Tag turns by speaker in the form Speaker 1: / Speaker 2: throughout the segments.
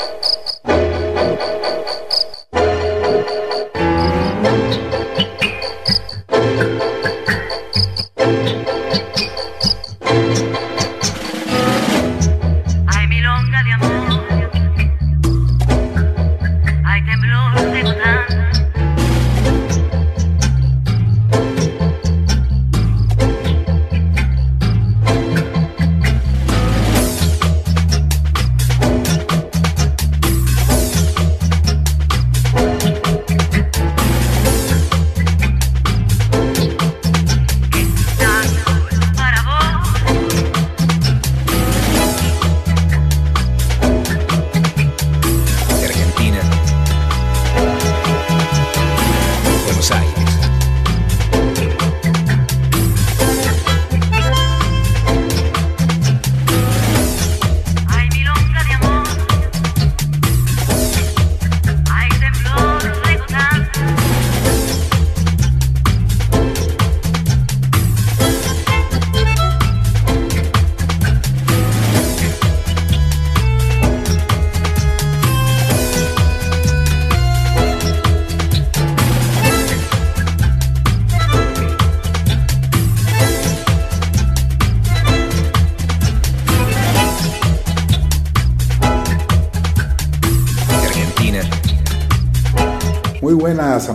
Speaker 1: Thank you.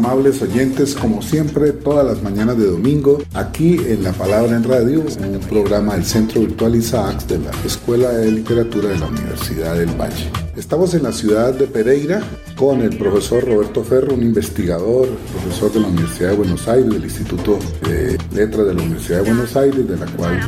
Speaker 2: Amables oyentes, como siempre, todas las mañanas de domingo, aquí en La Palabra en Radio, un programa del Centro Virtual Isaacs de la Escuela de Literatura de la Universidad del Valle. Estamos en la ciudad de Pereira con el profesor Roberto Ferro, un investigador, profesor de la Universidad de Buenos Aires, del Instituto de Letras de la Universidad de Buenos Aires, de la cual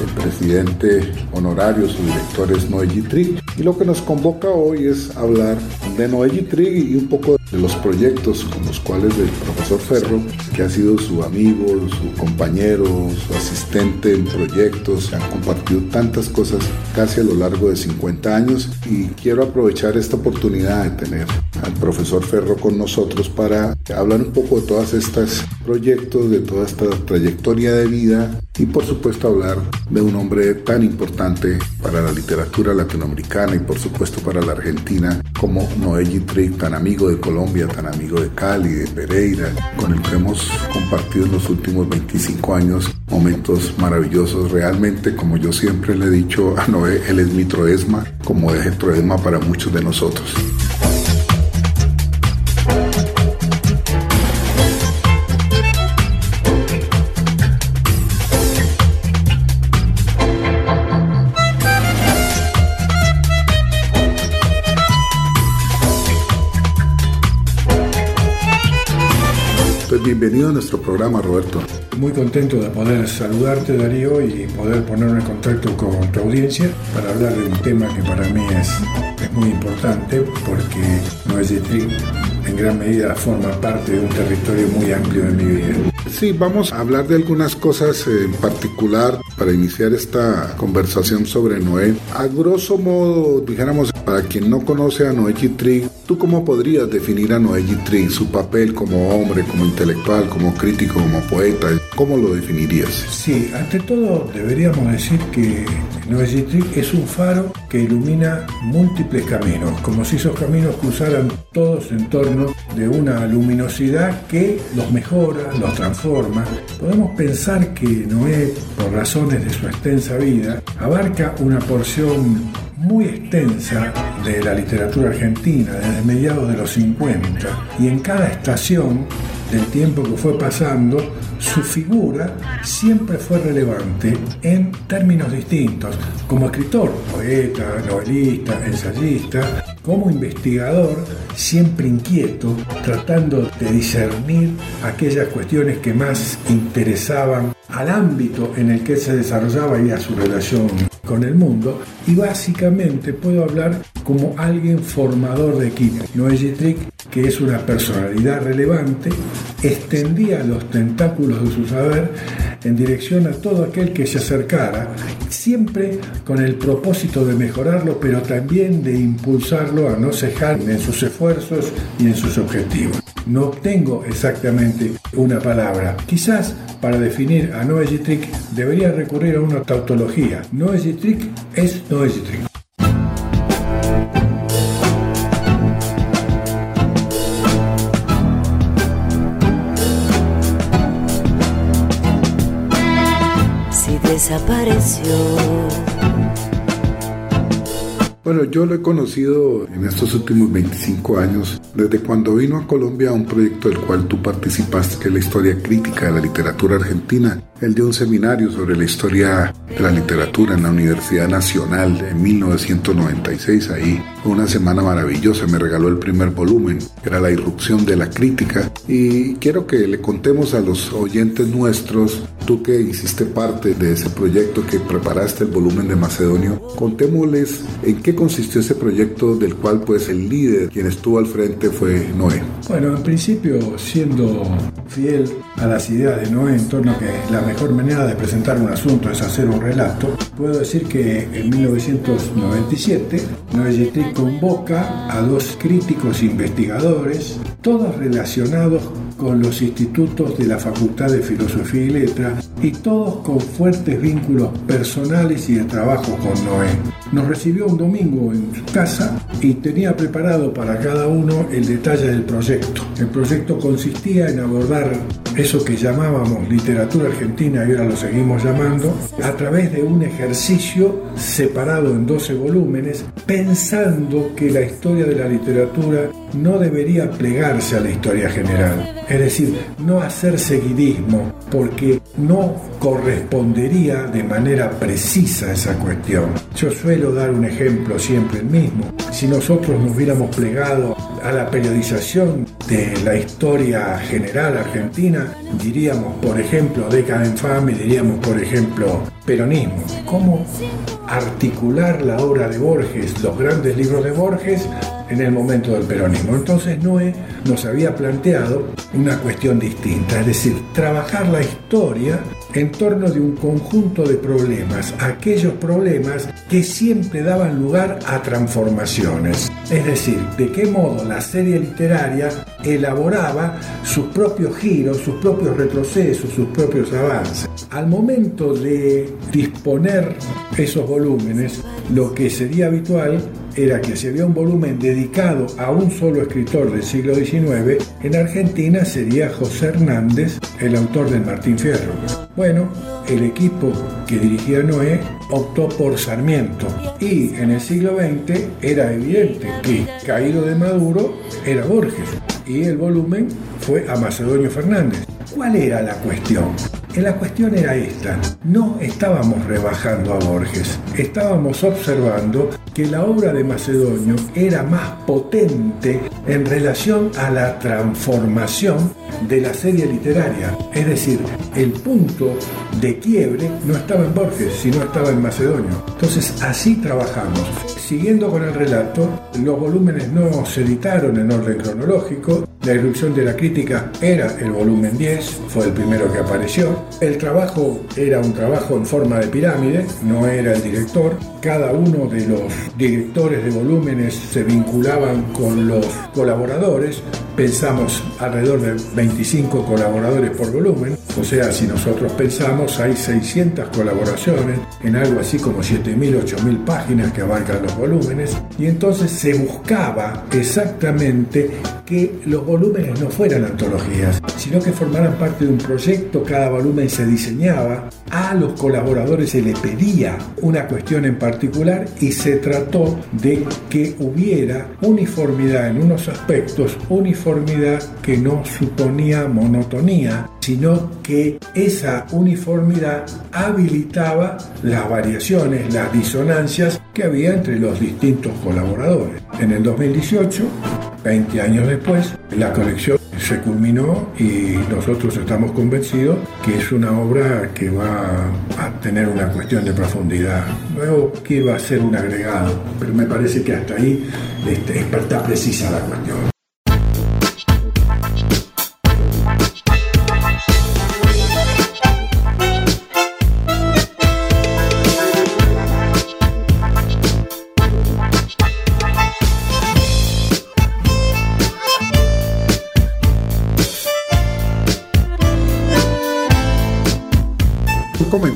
Speaker 2: el presidente honorario, su director es Noé Trig. Y lo que nos convoca hoy es hablar de Noé Trig y un poco de los proyectos con los cuales el profesor Ferro, que ha sido su amigo, su compañero, su asistente en proyectos, han compartido tantas cosas casi a lo largo de 50 años. Y quiero aprovechar esta oportunidad de tener al profesor Ferro con nosotros para hablar un poco de todos estos proyectos, de toda esta trayectoria de vida y por supuesto hablar de un hombre tan importante para la literatura latinoamericana y por supuesto para la Argentina como Noé Trick, tan amigo de Colombia, tan amigo de Cali, de Pereira, con el que hemos compartido en los últimos 25 años momentos maravillosos. Realmente, como yo siempre le he dicho a Noé, él es mi troesma, como es el troesma para muchos de nosotros. Bienvenido a nuestro programa, Roberto.
Speaker 3: Muy contento de poder saludarte, Darío, y poder ponerme en contacto con tu audiencia para hablar de un tema que para mí es, es muy importante porque Noisy Tree en gran medida forma parte de un territorio muy amplio de mi vida.
Speaker 2: Sí, vamos a hablar de algunas cosas en particular para iniciar esta conversación sobre Noé. A grosso modo, dijéramos, para quien no conoce a Noé Trig, ¿tú cómo podrías definir a Noé Trig, su papel como hombre, como intelectual, como crítico, como poeta? ¿Cómo lo definirías?
Speaker 3: Sí, ante todo deberíamos decir que Noé Trig es un faro que ilumina múltiples caminos, como si esos caminos cruzaran todos en torno de una luminosidad que los mejora, los transforma. Podemos pensar que Noé, por razones de su extensa vida, abarca una porción muy extensa de la literatura argentina desde mediados de los 50 y en cada estación del tiempo que fue pasando, su figura siempre fue relevante en términos distintos, como escritor, poeta, novelista, ensayista, como investigador, siempre inquieto, tratando de discernir aquellas cuestiones que más interesaban al ámbito en el que se desarrollaba y a su relación con el mundo y básicamente puedo hablar como alguien formador de equipo. Noé Trick, que es una personalidad relevante, extendía los tentáculos de su saber en dirección a todo aquel que se acercara, siempre con el propósito de mejorarlo, pero también de impulsarlo a no cejar en sus esfuerzos y en sus objetivos. No tengo exactamente una palabra. Quizás para definir a Noé Trick debería recurrir a una tautología. Noé Trick es Noé Trick.
Speaker 2: desapareció. Bueno, yo lo he conocido en estos últimos 25 años, desde cuando vino a Colombia a un proyecto del cual tú participaste, que es la historia crítica de la literatura argentina, el de un seminario sobre la historia de la literatura en la Universidad Nacional en 1996. Ahí una semana maravillosa, me regaló el primer volumen, que era La irrupción de la crítica. Y quiero que le contemos a los oyentes nuestros, tú que hiciste parte de ese proyecto, que preparaste el volumen de Macedonio, contémosles en qué consistió ese proyecto del cual pues el líder, quien estuvo al frente fue Noé.
Speaker 3: Bueno, en principio siendo fiel a las ideas de Noé en torno a que la mejor manera de presentar un asunto es hacer un relato, puedo decir que en 1997 Noé convoca a dos críticos investigadores, todos relacionados con los institutos de la Facultad de Filosofía y Letras y todos con fuertes vínculos personales y de trabajo con Noé. Nos recibió un domingo en su casa y tenía preparado para cada uno el detalle del proyecto. El proyecto consistía en abordar eso que llamábamos literatura argentina y ahora lo seguimos llamando, a través de un ejercicio separado en 12 volúmenes, pensando que la historia de la literatura no debería plegarse a la historia general, es decir, no hacer seguidismo, porque no correspondería de manera precisa a esa cuestión. Yo suelo dar un ejemplo siempre el mismo. Si nosotros nos hubiéramos plegado a la periodización de la historia general argentina, diríamos, por ejemplo, década infame, diríamos, por ejemplo, peronismo. ¿Cómo articular la obra de Borges, los grandes libros de Borges, en el momento del peronismo. Entonces Noé nos había planteado una cuestión distinta, es decir, trabajar la historia en torno de un conjunto de problemas, aquellos problemas que siempre daban lugar a transformaciones. Es decir, de qué modo la serie literaria elaboraba sus propios giros, sus propios retrocesos, sus propios avances. Al momento de disponer esos volúmenes, lo que sería habitual era que si había un volumen dedicado a un solo escritor del siglo XIX, en Argentina sería José Hernández, el autor del Martín Fierro. Bueno, el equipo que dirigía Noé optó por Sarmiento y en el siglo XX era evidente que caído de Maduro era Borges y el volumen fue a Macedonio Fernández. ¿Cuál era la cuestión? La cuestión era esta, no estábamos rebajando a Borges, estábamos observando que la obra de Macedonio era más potente en relación a la transformación de la serie literaria. Es decir, el punto de quiebre no estaba en Borges, sino estaba en Macedonio. Entonces así trabajamos. Siguiendo con el relato, los volúmenes no se editaron en orden cronológico. La irrupción de la crítica era el volumen 10, fue el primero que apareció. El trabajo era un trabajo en forma de pirámide, no era el director. Cada uno de los directores de volúmenes se vinculaban con los colaboradores. Pensamos alrededor de 25 colaboradores por volumen, o sea, si nosotros pensamos hay 600 colaboraciones en algo así como 7.000, 8.000 páginas que abarcan los volúmenes, y entonces se buscaba exactamente que los volúmenes no fueran antologías, sino que formaran parte de un proyecto, cada volumen se diseñaba, a los colaboradores se les pedía una cuestión en particular y se trató de que hubiera uniformidad en unos aspectos, uniformidad que no suponía monotonía, sino que esa uniformidad habilitaba las variaciones, las disonancias que había entre los distintos colaboradores. En el 2018, 20 años después, la colección se culminó y nosotros estamos convencidos que es una obra que va a tener una cuestión de profundidad. Luego que va a ser un agregado, pero me parece que hasta ahí este, está precisa la cuestión.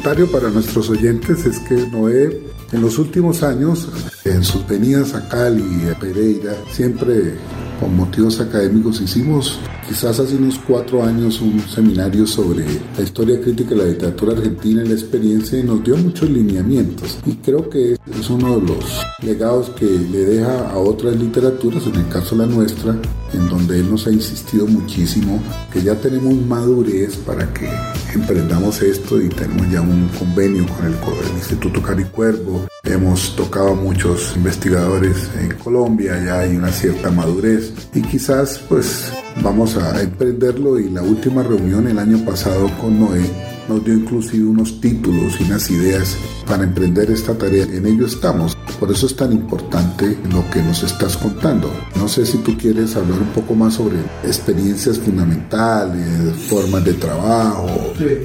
Speaker 2: Para nuestros oyentes es que Noé en los últimos años, en sus venidas a Cali y a Pereira, siempre con motivos académicos hicimos quizás hace unos cuatro años un seminario sobre la historia crítica de la literatura argentina y la experiencia y nos dio muchos lineamientos y creo que es uno de los legados que le deja a otras literaturas, en el caso la nuestra, en donde él nos ha insistido muchísimo que ya tenemos madurez para que emprendamos esto y tenemos ya un convenio con el, el Instituto Caricuervo. Hemos tocado a muchos investigadores en Colombia, ya hay una cierta madurez y quizás pues vamos a emprenderlo y la última reunión el año pasado con Noé nos dio inclusive unos títulos y unas ideas para emprender esta tarea. En ello estamos. Por eso es tan importante lo que nos estás contando. No sé si tú quieres hablar un poco más sobre experiencias fundamentales, formas de trabajo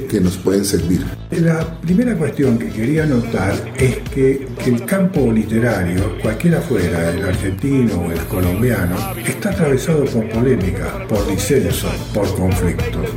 Speaker 2: que nos pueden servir.
Speaker 3: La primera cuestión que quería notar es que el campo literario, cualquiera fuera, el argentino o el colombiano, está atravesado por polémica, por disenso, por conflictos.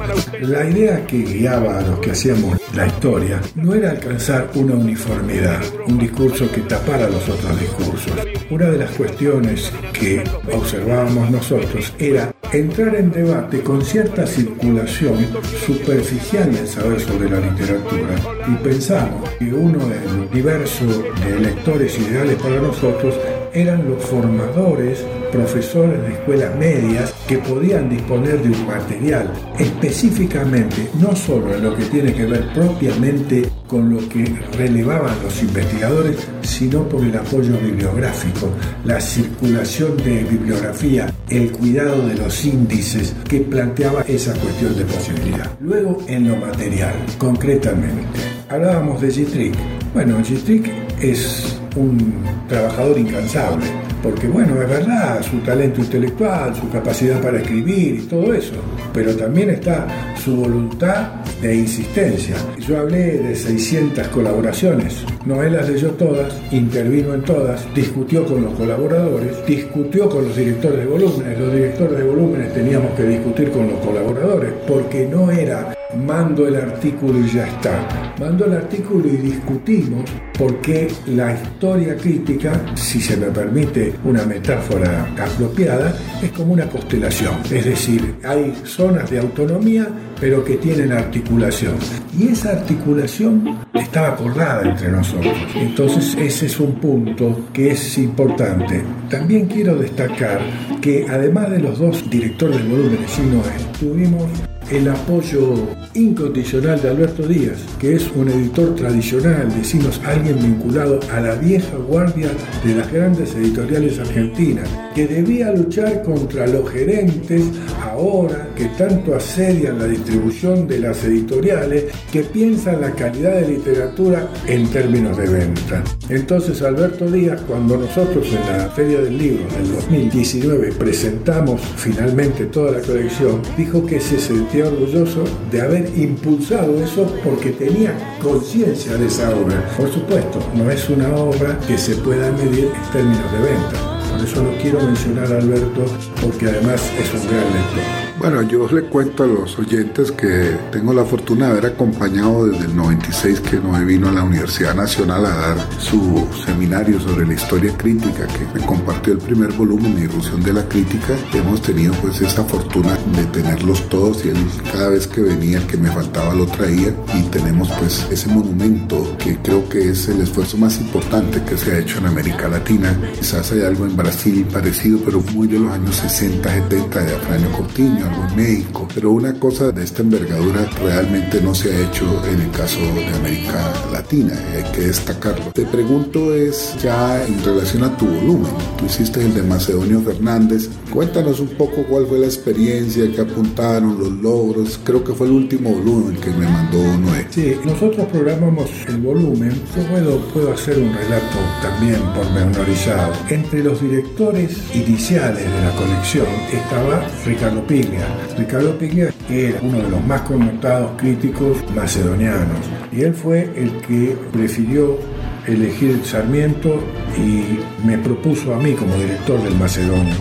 Speaker 3: La idea que guiaba a los que hacíamos la historia no era alcanzar una uniformidad, un discurso que tapara los otros discursos. Una de las cuestiones que observábamos nosotros era entrar en debate con cierta circulación superficial del saber sobre la literatura y pensamos que uno del universo de lectores ideales para nosotros eran los formadores, profesores de escuelas medias que podían disponer de un material específicamente, no solo en lo que tiene que ver propiamente con lo que relevaban los investigadores, sino por el apoyo bibliográfico, la circulación de bibliografía, el cuidado de los índices que planteaba esa cuestión de posibilidad. Luego, en lo material, concretamente, hablábamos de Gitrick. Bueno, Gitrick es un trabajador incansable, porque bueno, es verdad, su talento intelectual, su capacidad para escribir y todo eso, pero también está su voluntad de insistencia. Yo hablé de 600 colaboraciones, Noé las leyó todas, intervino en todas, discutió con los colaboradores, discutió con los directores de volúmenes, los directores de volúmenes teníamos que discutir con los colaboradores, porque no era mando el artículo y ya está. Mando el artículo y discutimos por qué la historia crítica, si se me permite una metáfora apropiada, es como una constelación. Es decir, hay zonas de autonomía, pero que tienen articulación. Y esa articulación estaba acordada entre nosotros. Entonces ese es un punto que es importante. También quiero destacar que además de los dos directores del volumen, sino tuvimos el apoyo incondicional de Alberto Díaz, que es un editor tradicional, decimos alguien vinculado a la vieja guardia de las grandes editoriales argentinas, que debía luchar contra los gerentes ahora que tanto asedian la distribución de las editoriales, que piensan la calidad de literatura en términos de venta. Entonces Alberto Díaz, cuando nosotros en la Feria del Libro del 2019 presentamos finalmente toda la colección, dijo que se sentía orgulloso de haber impulsado eso porque tenía conciencia de esa obra. Por supuesto, no es una obra que se pueda medir en términos de venta. Por eso no quiero mencionar a Alberto porque además es un gran lector.
Speaker 2: Bueno, yo le cuento a los oyentes que tengo la fortuna de haber acompañado desde el 96 que Noé vino a la Universidad Nacional a dar su seminario sobre la historia crítica, que me compartió el primer volumen irrupción de la crítica. Hemos tenido pues esa fortuna de tenerlos todos y él cada vez que venía que me faltaba lo traía y tenemos pues ese monumento que creo que es el esfuerzo más importante que se ha hecho en América Latina. Quizás hay algo en Brasil parecido, pero muy de los años 60, 70 de Afranio Coutinho, México. Pero una cosa de esta envergadura realmente no se ha hecho en el caso de América Latina, hay que destacarlo. Te pregunto es ya en relación a tu volumen. Tú hiciste el de Macedonio Fernández. Cuéntanos un poco cuál fue la experiencia que apuntaron, los logros. Creo que fue el último volumen que me mandó Noé.
Speaker 3: Sí, nosotros programamos el volumen. Yo puedo, puedo hacer un relato también pormenorizado. Entre los directores iniciales de la colección estaba Ricardo Piglia. Ricardo Piglia era uno de los más connotados críticos macedonianos y él fue el que prefirió elegir Sarmiento y me propuso a mí como director del Macedonio.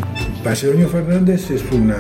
Speaker 3: Macedonio Fernández es una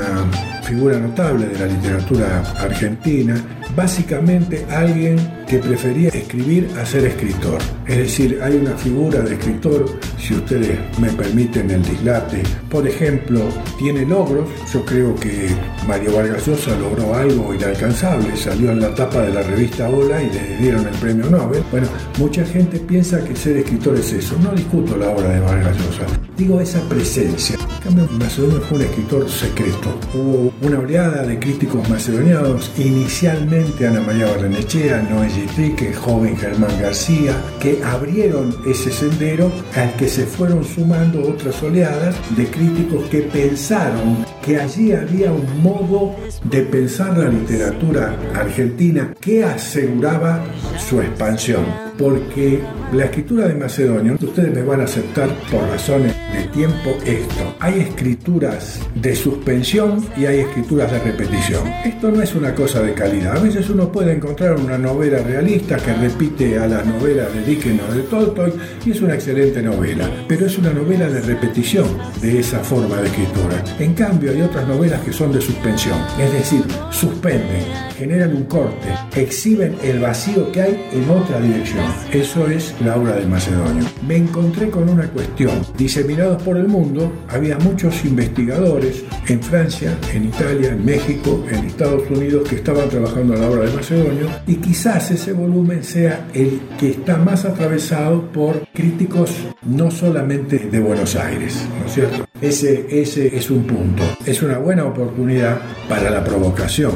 Speaker 3: figura notable de la literatura argentina, básicamente alguien que prefería escribir a ser escritor. Es decir, hay una figura de escritor, si ustedes me permiten el dislate, por ejemplo, tiene logros, yo creo que Mario Vargas Llosa logró algo inalcanzable, salió en la tapa de la revista Hola y le dieron el premio Nobel. Bueno, mucha gente piensa que ser escritor es eso, no discuto la obra de Vargas Llosa, digo esa presencia. En cambio, Macedonio fue un escritor secreto. Hubo una oleada de críticos macedonianos, inicialmente Ana María Barrenechea, Noé Yitrique, joven Germán García, que abrieron ese sendero al que se fueron sumando otras oleadas de críticos que pensaron que allí había un modo de pensar la literatura argentina que aseguraba su expansión. Porque la escritura de Macedonio, ustedes me van a aceptar por razones de tiempo esto. Hay escrituras de suspensión y hay escrituras de repetición. Esto no es una cosa de calidad. A veces uno puede encontrar una novela realista que repite a las novelas de Dickens o de Tolstoy y es una excelente novela, pero es una novela de repetición de esa forma de escritura. En cambio, hay otras novelas que son de suspensión, es decir, suspenden, generan un corte, exhiben el vacío que hay en otra dirección. Eso es la obra del Macedonio. Me encontré con una cuestión. Diseminados por el mundo, había muchos investigadores en Francia, en Italia, en México, en Estados Unidos que estaban trabajando en la obra de Macedonio y quizás ese volumen sea el que está más atravesado por críticos no solamente de Buenos Aires, ¿no es cierto? Ese, ese es un punto. Es una buena oportunidad para la provocación.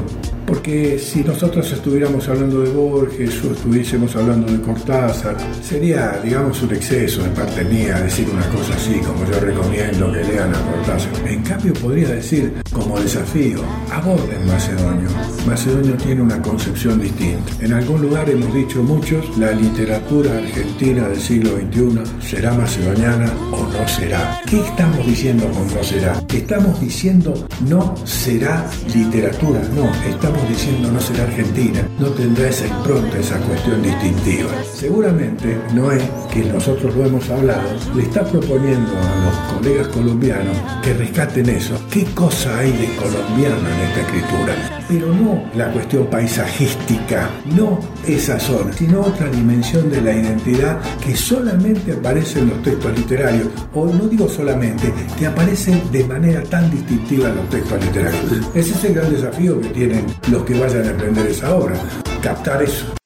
Speaker 3: Porque si nosotros estuviéramos hablando de Borges o estuviésemos hablando de Cortázar, sería, digamos, un exceso de parte mía decir una cosa así, como yo recomiendo que lean a Cortázar. En cambio, podría decir, como desafío, aborden Macedonio. Macedonio tiene una concepción distinta. En algún lugar hemos dicho muchos, la literatura argentina del siglo XXI será macedoniana o no será. ¿Qué estamos diciendo con no será? Estamos diciendo no será literatura, no, estamos diciendo no será argentina, no tendrá esa impronta, esa cuestión distintiva. Seguramente Noé, que nosotros lo hemos hablado, le está proponiendo a los colegas colombianos que rescaten eso. ¿Qué cosa hay de colombiano en esta escritura? Pero no la cuestión paisajística, no esa zona, sino otra dimensión de la identidad que solamente aparece en los textos literarios, o no digo solamente, que aparece de manera tan distintiva en los textos literarios. Ese es el gran desafío que tienen los que vayan a aprender esa obra, captar eso.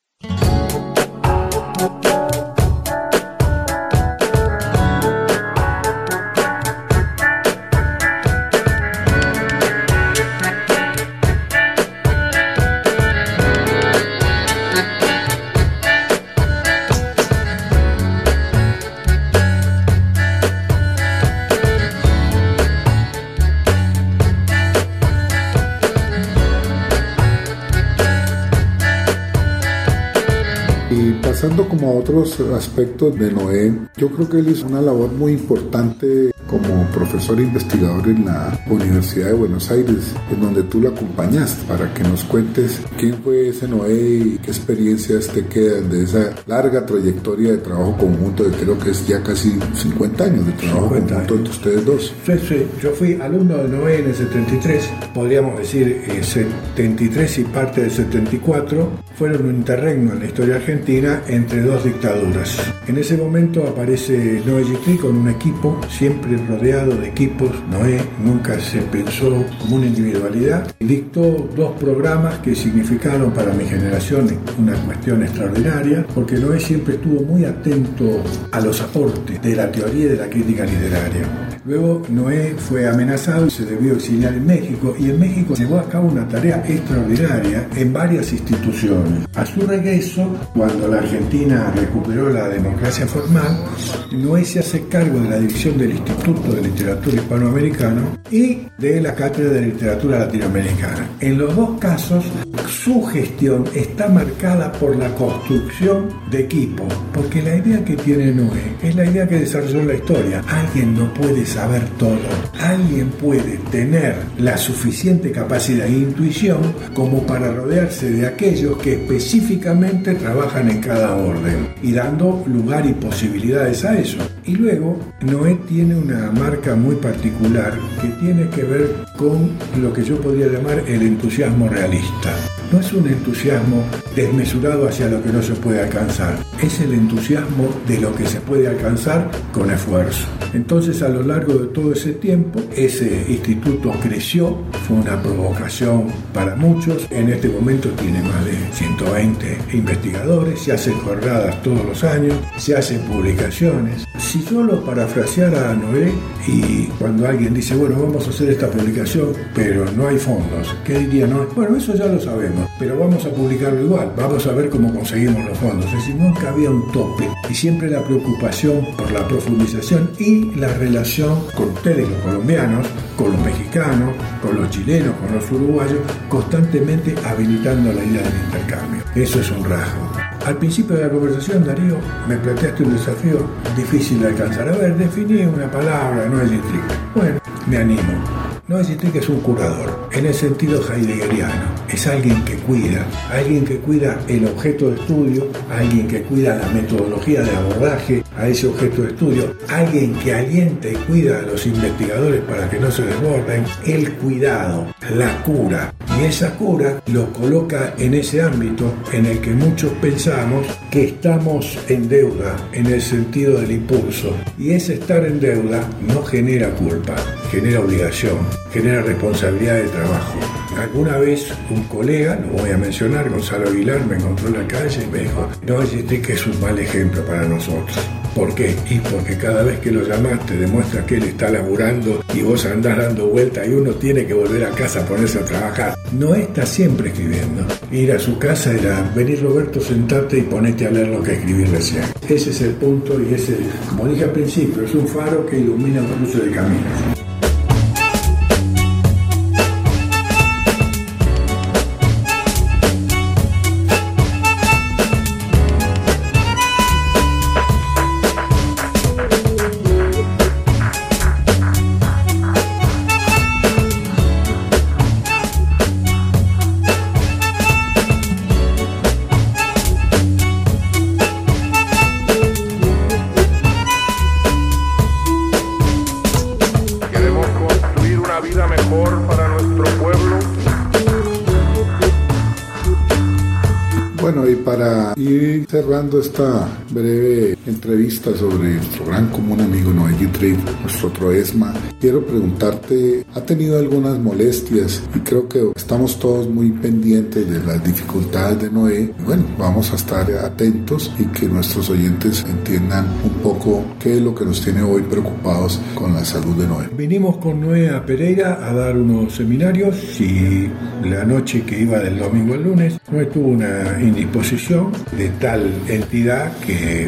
Speaker 2: Como a otros aspectos de Noé, yo creo que él hizo una labor muy importante como profesor investigador en la Universidad de Buenos Aires, en donde tú lo acompañaste para que nos cuentes quién fue ese Noé y qué experiencias te quedan de esa larga trayectoria de trabajo conjunto, de creo que es ya casi 50 años de trabajo conjunto entre ustedes dos.
Speaker 3: Sí, sí, yo fui alumno de Noé en el 73, podríamos decir 73 eh, y parte del 74, fueron un interregno en la historia argentina entre dos dictaduras. En ese momento aparece Noé Gitri con un equipo, siempre rodeado de equipos. Noé nunca se pensó como una individualidad. Dictó dos programas que significaron para mi generación una cuestión extraordinaria, porque Noé siempre estuvo muy atento a los aportes de la teoría y de la crítica literaria. Luego Noé fue amenazado y se debió exiliar en México y en México llevó a cabo una tarea extraordinaria en varias instituciones. A su regreso, cuando la Argentina recuperó la democracia formal, Noé se hace cargo de la dirección del Instituto de Literatura Hispanoamericano y de la Cátedra de Literatura Latinoamericana. En los dos casos, su gestión está marcada por la construcción de equipo, porque la idea que tiene Noé es la idea que desarrolló la historia. Alguien no puede saber todo. Alguien puede tener la suficiente capacidad e intuición como para rodearse de aquellos que específicamente trabajan en cada orden y dando lugar y posibilidades a eso. Y luego, Noé tiene una marca muy particular que tiene que ver con lo que yo podría llamar el entusiasmo realista. No es un entusiasmo desmesurado hacia lo que no se puede alcanzar, es el entusiasmo de lo que se puede alcanzar con esfuerzo. Entonces a lo largo de todo ese tiempo ese instituto creció, fue una provocación para muchos, en este momento tiene más de 120 investigadores, se hacen jornadas todos los años, se hacen publicaciones. Si yo lo parafraseara a Noé y cuando alguien dice, bueno, vamos a hacer esta publicación, pero no hay fondos, ¿qué diría Noé? Bueno, eso ya lo sabemos, pero vamos a publicarlo igual, vamos a ver cómo conseguimos los fondos. Es decir, nunca había un tope y siempre la preocupación por la profundización y la relación con ustedes, los colombianos, con los mexicanos, con los chilenos, con los uruguayos, constantemente habilitando la idea del intercambio. Eso es un rasgo. Al principio de la conversación, Darío, me planteaste un desafío difícil de alcanzar. A ver, definí una palabra, no es Bueno, me animo. No es que es un curador, en el sentido heideggeriano. Es alguien que cuida, alguien que cuida el objeto de estudio, alguien que cuida la metodología de abordaje a ese objeto de estudio, alguien que alienta y cuida a los investigadores para que no se desborden, el cuidado, la cura. Y esa cura lo coloca en ese ámbito en el que muchos pensamos que estamos en deuda en el sentido del impulso. Y ese estar en deuda no genera culpa, genera obligación genera responsabilidad de trabajo. Alguna vez un colega, lo voy a mencionar, Gonzalo Aguilar, me encontró en la calle y me dijo, no, existe que es un mal ejemplo para nosotros. ¿Por qué? Y porque cada vez que lo llamaste demuestra que él está laburando y vos andás dando vuelta y uno tiene que volver a casa a ponerse a trabajar. No está siempre escribiendo. Ir a su casa era venir Roberto, sentarte y ponete a leer lo que escribí recién. Ese es el punto y ese, como dije al principio, es un faro que ilumina un cruce de caminos.
Speaker 2: Cerrando esta breve entrevista sobre nuestro gran común amigo Noé Trip, nuestro Troesma, quiero preguntarte, ¿ha tenido algunas molestias? Y creo que estamos todos muy pendientes de las dificultades de Noé. bueno, vamos a estar atentos y que nuestros oyentes entiendan un poco qué es lo que nos tiene hoy preocupados con la salud de Noé.
Speaker 3: Vinimos con Noé a Pereira a dar unos seminarios y la noche que iba del domingo al lunes, Noé tuvo una indisposición de tal entidad que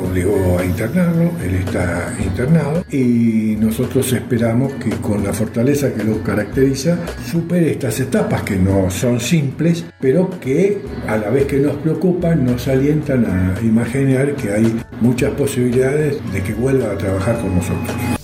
Speaker 3: obligó a internarlo, él está internado y nosotros esperamos que con la fortaleza que lo caracteriza supere estas etapas que no son simples, pero que a la vez que nos preocupan nos alientan a imaginar que hay muchas posibilidades de que vuelva a trabajar con nosotros.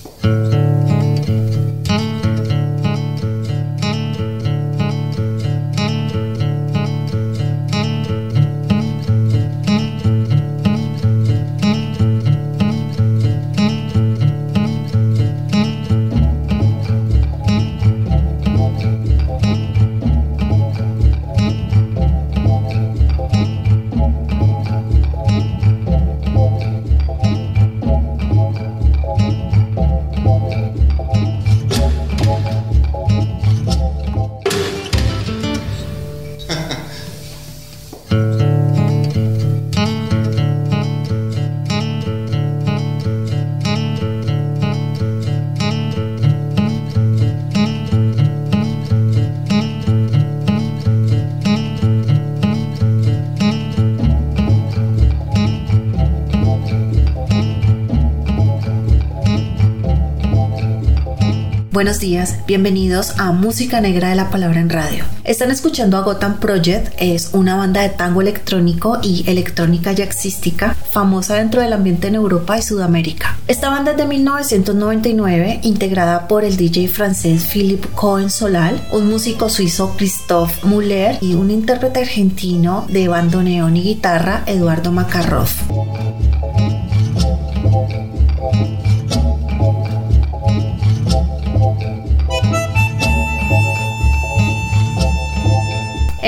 Speaker 4: Buenos días, bienvenidos a Música Negra de la Palabra en Radio. Están escuchando a Gotham Project, es una banda de tango electrónico y electrónica jazzística famosa dentro del ambiente en Europa y Sudamérica. Esta banda es de 1999, integrada por el DJ francés Philippe Cohen Solal, un músico suizo Christophe Muller y un intérprete argentino de bandoneón y guitarra Eduardo Makarrov.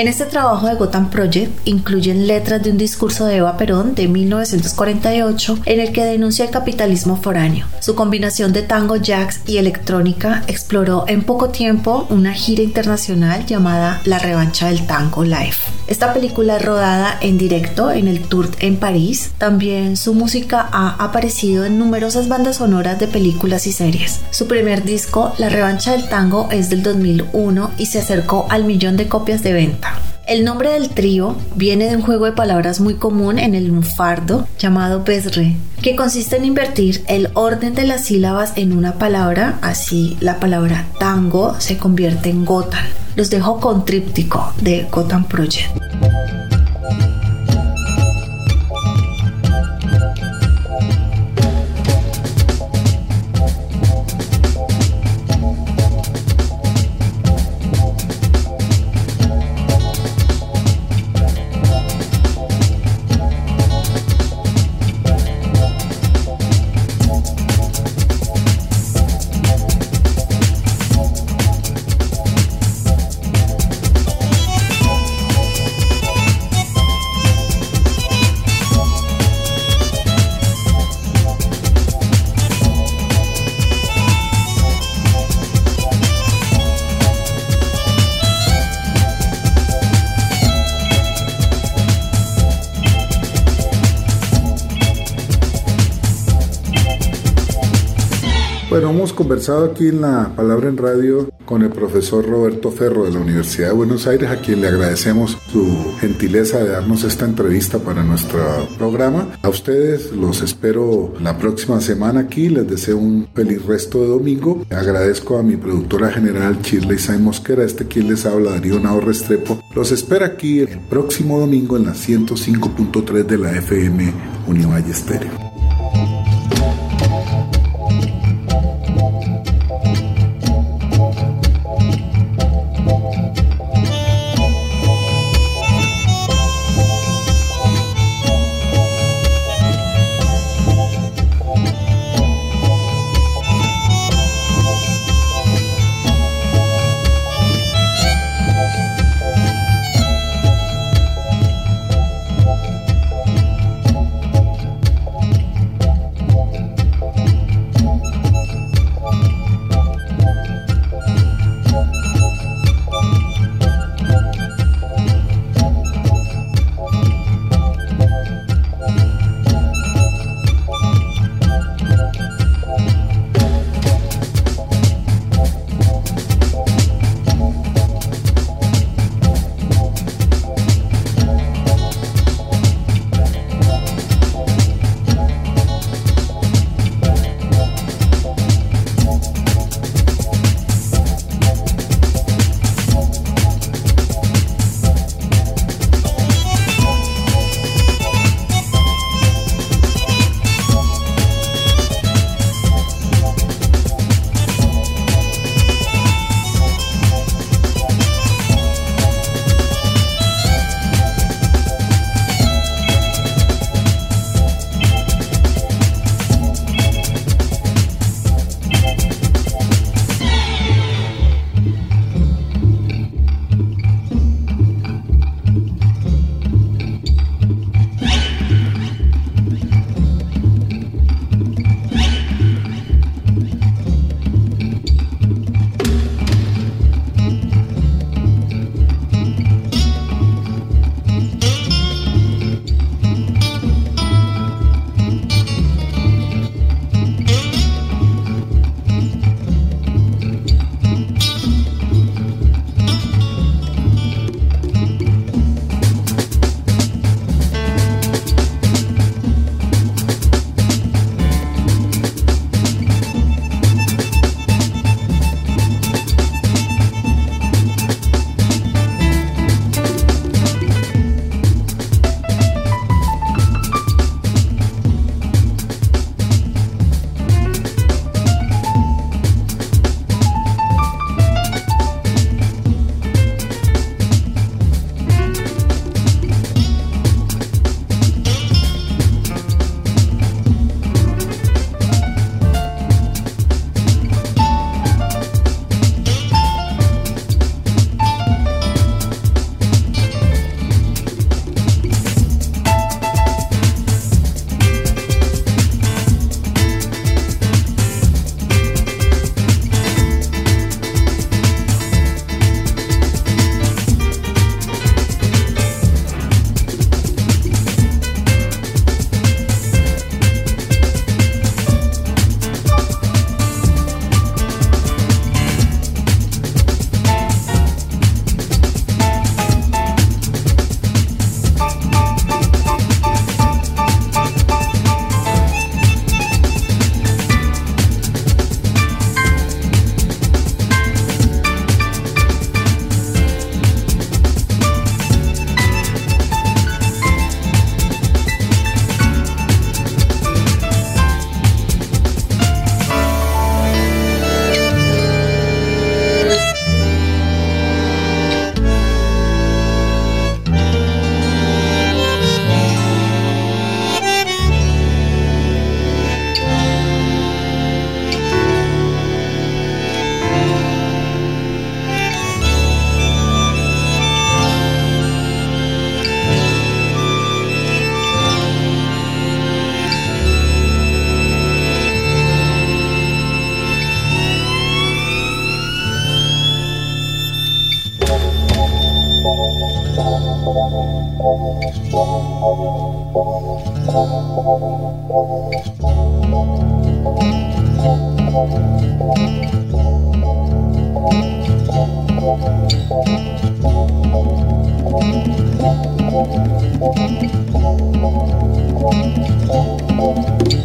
Speaker 4: En este trabajo de Gotham Project incluyen letras de un discurso de Eva Perón de 1948 en el que denuncia el capitalismo foráneo. Su combinación de tango, jazz y electrónica exploró en poco tiempo una gira internacional llamada La Revancha del Tango Live. Esta película es rodada en directo en el Tour en París. También su música ha aparecido en numerosas bandas sonoras de películas y series. Su primer disco, La Revancha del Tango, es del 2001 y se acercó al millón de copias de venta. El nombre del trío viene de un juego de palabras muy común en el lunfardo llamado besre, que consiste en invertir el orden de las sílabas en una palabra, así la palabra tango se convierte en gotan. Los dejo con tríptico de Gotan Project.
Speaker 2: Conversado aquí en la Palabra en Radio con el profesor Roberto Ferro de la Universidad de Buenos Aires, a quien le agradecemos su gentileza de darnos esta entrevista para nuestro programa. A ustedes los espero la próxima semana aquí, les deseo un feliz resto de domingo. Agradezco a mi productora general Shirley Sain Mosquera, este quien les habla, Darío Nao Restrepo. Los espero aquí el próximo domingo en la 105.3 de la FM Univalle Estéreo.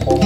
Speaker 1: El